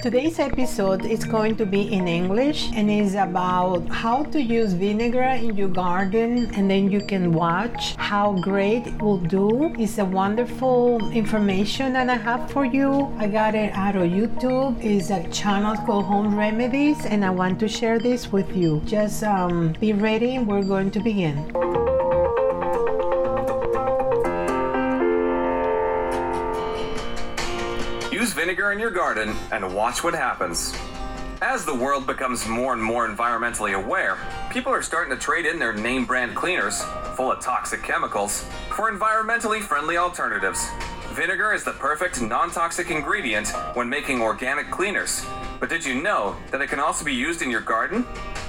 Today's episode is going to be in English and is about how to use vinegar in your garden and then you can watch how great it will do. It's a wonderful information that I have for you. I got it out of YouTube. It's a channel called Home Remedies and I want to share this with you. Just um, be ready. We're going to begin. Vinegar in your garden and watch what happens. As the world becomes more and more environmentally aware, people are starting to trade in their name brand cleaners, full of toxic chemicals, for environmentally friendly alternatives. Vinegar is the perfect non toxic ingredient when making organic cleaners. But did you know that it can also be used in your garden?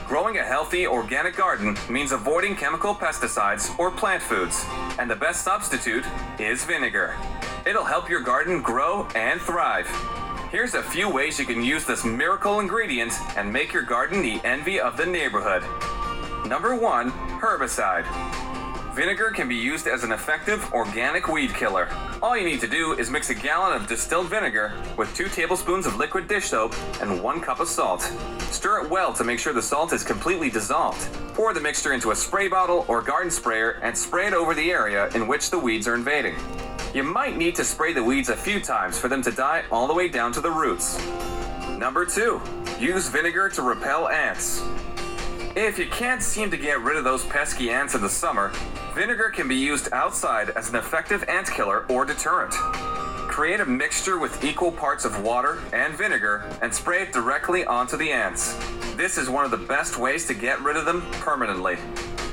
Growing a healthy organic garden means avoiding chemical pesticides or plant foods, and the best substitute is vinegar. It'll help your garden grow and thrive. Here's a few ways you can use this miracle ingredient and make your garden the envy of the neighborhood. Number one, herbicide. Vinegar can be used as an effective organic weed killer. All you need to do is mix a gallon of distilled vinegar with 2 tablespoons of liquid dish soap and 1 cup of salt. Stir it well to make sure the salt is completely dissolved. Pour the mixture into a spray bottle or garden sprayer and spray it over the area in which the weeds are invading. You might need to spray the weeds a few times for them to die all the way down to the roots. Number 2. Use vinegar to repel ants. If you can't seem to get rid of those pesky ants in the summer, vinegar can be used outside as an effective ant killer or deterrent. Create a mixture with equal parts of water and vinegar and spray it directly onto the ants. This is one of the best ways to get rid of them permanently.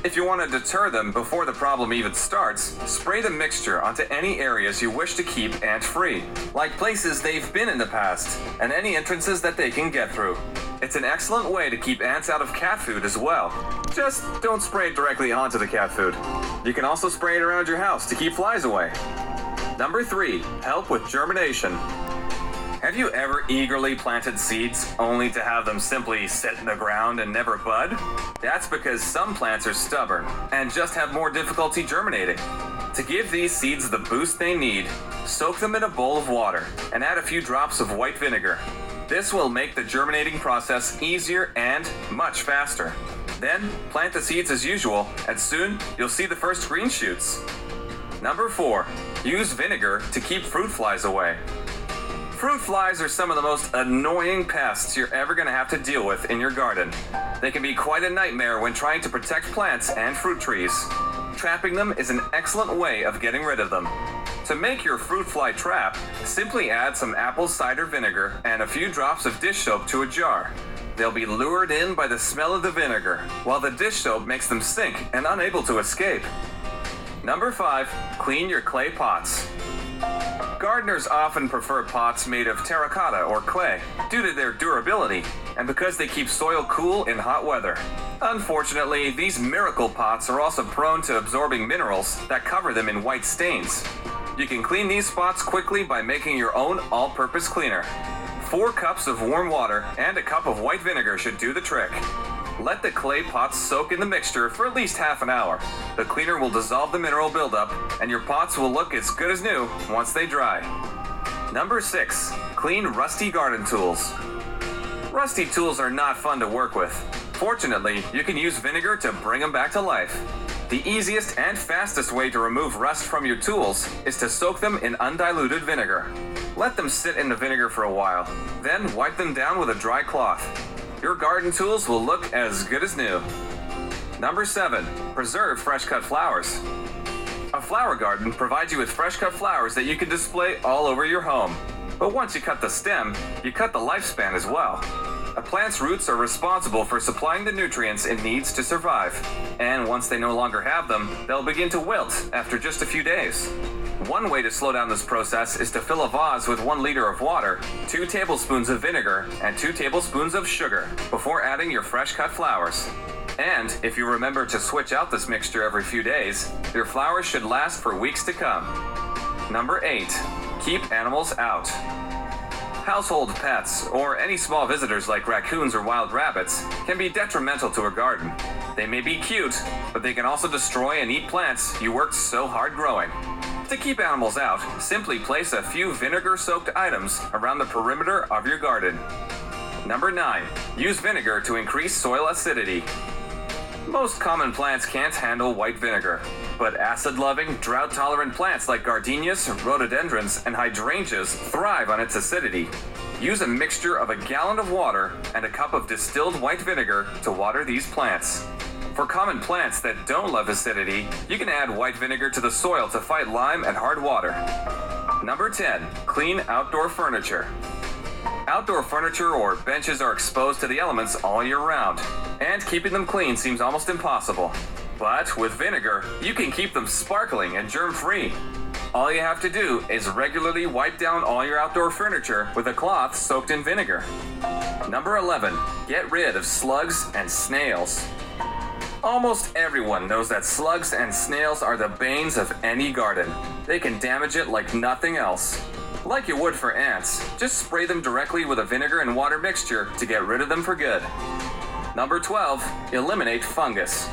If you want to deter them before the problem even starts, spray the mixture onto any areas you wish to keep ant free, like places they've been in the past, and any entrances that they can get through. It's an excellent way to keep ants out of cat food as well. Just don't spray it directly onto the cat food. You can also spray it around your house to keep flies away. Number 3. Help with germination. Have you ever eagerly planted seeds only to have them simply sit in the ground and never bud? That's because some plants are stubborn and just have more difficulty germinating. To give these seeds the boost they need, soak them in a bowl of water and add a few drops of white vinegar. This will make the germinating process easier and much faster. Then plant the seeds as usual, and soon you'll see the first green shoots. Number 4. Use vinegar to keep fruit flies away. Fruit flies are some of the most annoying pests you're ever going to have to deal with in your garden. They can be quite a nightmare when trying to protect plants and fruit trees. Trapping them is an excellent way of getting rid of them. To make your fruit fly trap, simply add some apple cider vinegar and a few drops of dish soap to a jar. They'll be lured in by the smell of the vinegar, while the dish soap makes them sink and unable to escape. Number 5. Clean your clay pots. Gardeners often prefer pots made of terracotta or clay due to their durability and because they keep soil cool in hot weather. Unfortunately, these miracle pots are also prone to absorbing minerals that cover them in white stains. You can clean these spots quickly by making your own all purpose cleaner. Four cups of warm water and a cup of white vinegar should do the trick. Let the clay pots soak in the mixture for at least half an hour. The cleaner will dissolve the mineral buildup, and your pots will look as good as new once they dry. Number 6. Clean rusty garden tools. Rusty tools are not fun to work with. Fortunately, you can use vinegar to bring them back to life. The easiest and fastest way to remove rust from your tools is to soak them in undiluted vinegar. Let them sit in the vinegar for a while, then wipe them down with a dry cloth. Your garden tools will look as good as new. Number 7. Preserve fresh cut flowers. A flower garden provides you with fresh cut flowers that you can display all over your home. But once you cut the stem, you cut the lifespan as well. A plant's roots are responsible for supplying the nutrients it needs to survive. And once they no longer have them, they'll begin to wilt after just a few days. One way to slow down this process is to fill a vase with one liter of water, two tablespoons of vinegar, and two tablespoons of sugar before adding your fresh cut flowers. And if you remember to switch out this mixture every few days, your flowers should last for weeks to come. Number 8. Keep animals out. Household pets, or any small visitors like raccoons or wild rabbits, can be detrimental to a garden. They may be cute, but they can also destroy and eat plants you worked so hard growing. To keep animals out, simply place a few vinegar soaked items around the perimeter of your garden. Number 9. Use vinegar to increase soil acidity. Most common plants can't handle white vinegar, but acid loving, drought tolerant plants like gardenias, rhododendrons, and hydrangeas thrive on its acidity. Use a mixture of a gallon of water and a cup of distilled white vinegar to water these plants. For common plants that don't love acidity, you can add white vinegar to the soil to fight lime and hard water. Number 10. Clean outdoor furniture. Outdoor furniture or benches are exposed to the elements all year round, and keeping them clean seems almost impossible. But with vinegar, you can keep them sparkling and germ free. All you have to do is regularly wipe down all your outdoor furniture with a cloth soaked in vinegar. Number 11. Get rid of slugs and snails. Almost everyone knows that slugs and snails are the banes of any garden. They can damage it like nothing else. Like you would for ants, just spray them directly with a vinegar and water mixture to get rid of them for good. Number 12. Eliminate fungus.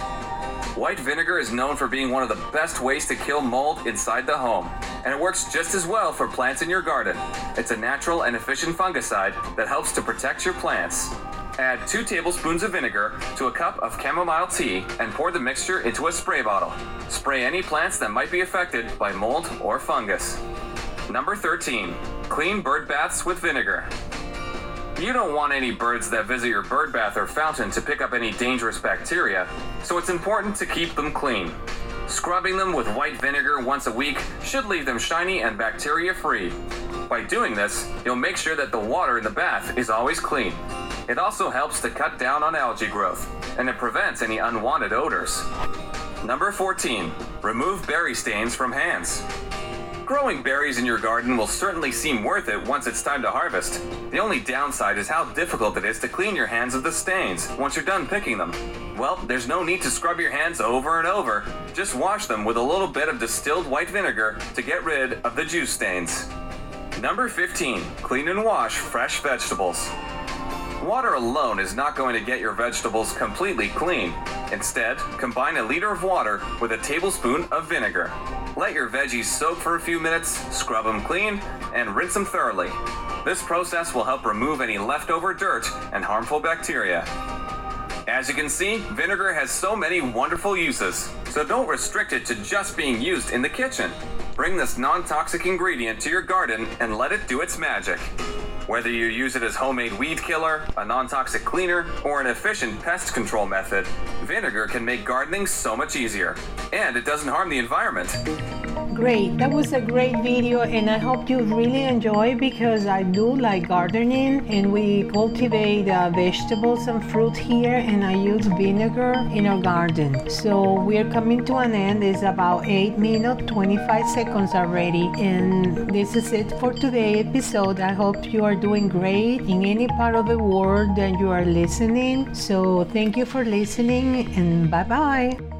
White vinegar is known for being one of the best ways to kill mold inside the home, and it works just as well for plants in your garden. It's a natural and efficient fungicide that helps to protect your plants. Add 2 tablespoons of vinegar to a cup of chamomile tea and pour the mixture into a spray bottle. Spray any plants that might be affected by mold or fungus. Number 13. Clean bird baths with vinegar. You don't want any birds that visit your bird bath or fountain to pick up any dangerous bacteria, so it's important to keep them clean. Scrubbing them with white vinegar once a week should leave them shiny and bacteria free. By doing this, you'll make sure that the water in the bath is always clean. It also helps to cut down on algae growth, and it prevents any unwanted odors. Number 14. Remove berry stains from hands. Growing berries in your garden will certainly seem worth it once it's time to harvest. The only downside is how difficult it is to clean your hands of the stains once you're done picking them. Well, there's no need to scrub your hands over and over. Just wash them with a little bit of distilled white vinegar to get rid of the juice stains. Number 15. Clean and wash fresh vegetables. Water alone is not going to get your vegetables completely clean. Instead, combine a liter of water with a tablespoon of vinegar. Let your veggies soak for a few minutes, scrub them clean, and rinse them thoroughly. This process will help remove any leftover dirt and harmful bacteria. As you can see, vinegar has so many wonderful uses, so don't restrict it to just being used in the kitchen. Bring this non toxic ingredient to your garden and let it do its magic. Whether you use it as homemade weed killer, a non toxic cleaner, or an efficient pest control method, vinegar can make gardening so much easier. And it doesn't harm the environment. Great, that was a great video, and I hope you really enjoy because I do like gardening and we cultivate uh, vegetables and fruit here, and I use vinegar in our garden. So we're coming to an end. It's about 8 minutes 25 seconds already, and this is it for today's episode. I hope you are doing great in any part of the world that you are listening. So thank you for listening, and bye bye.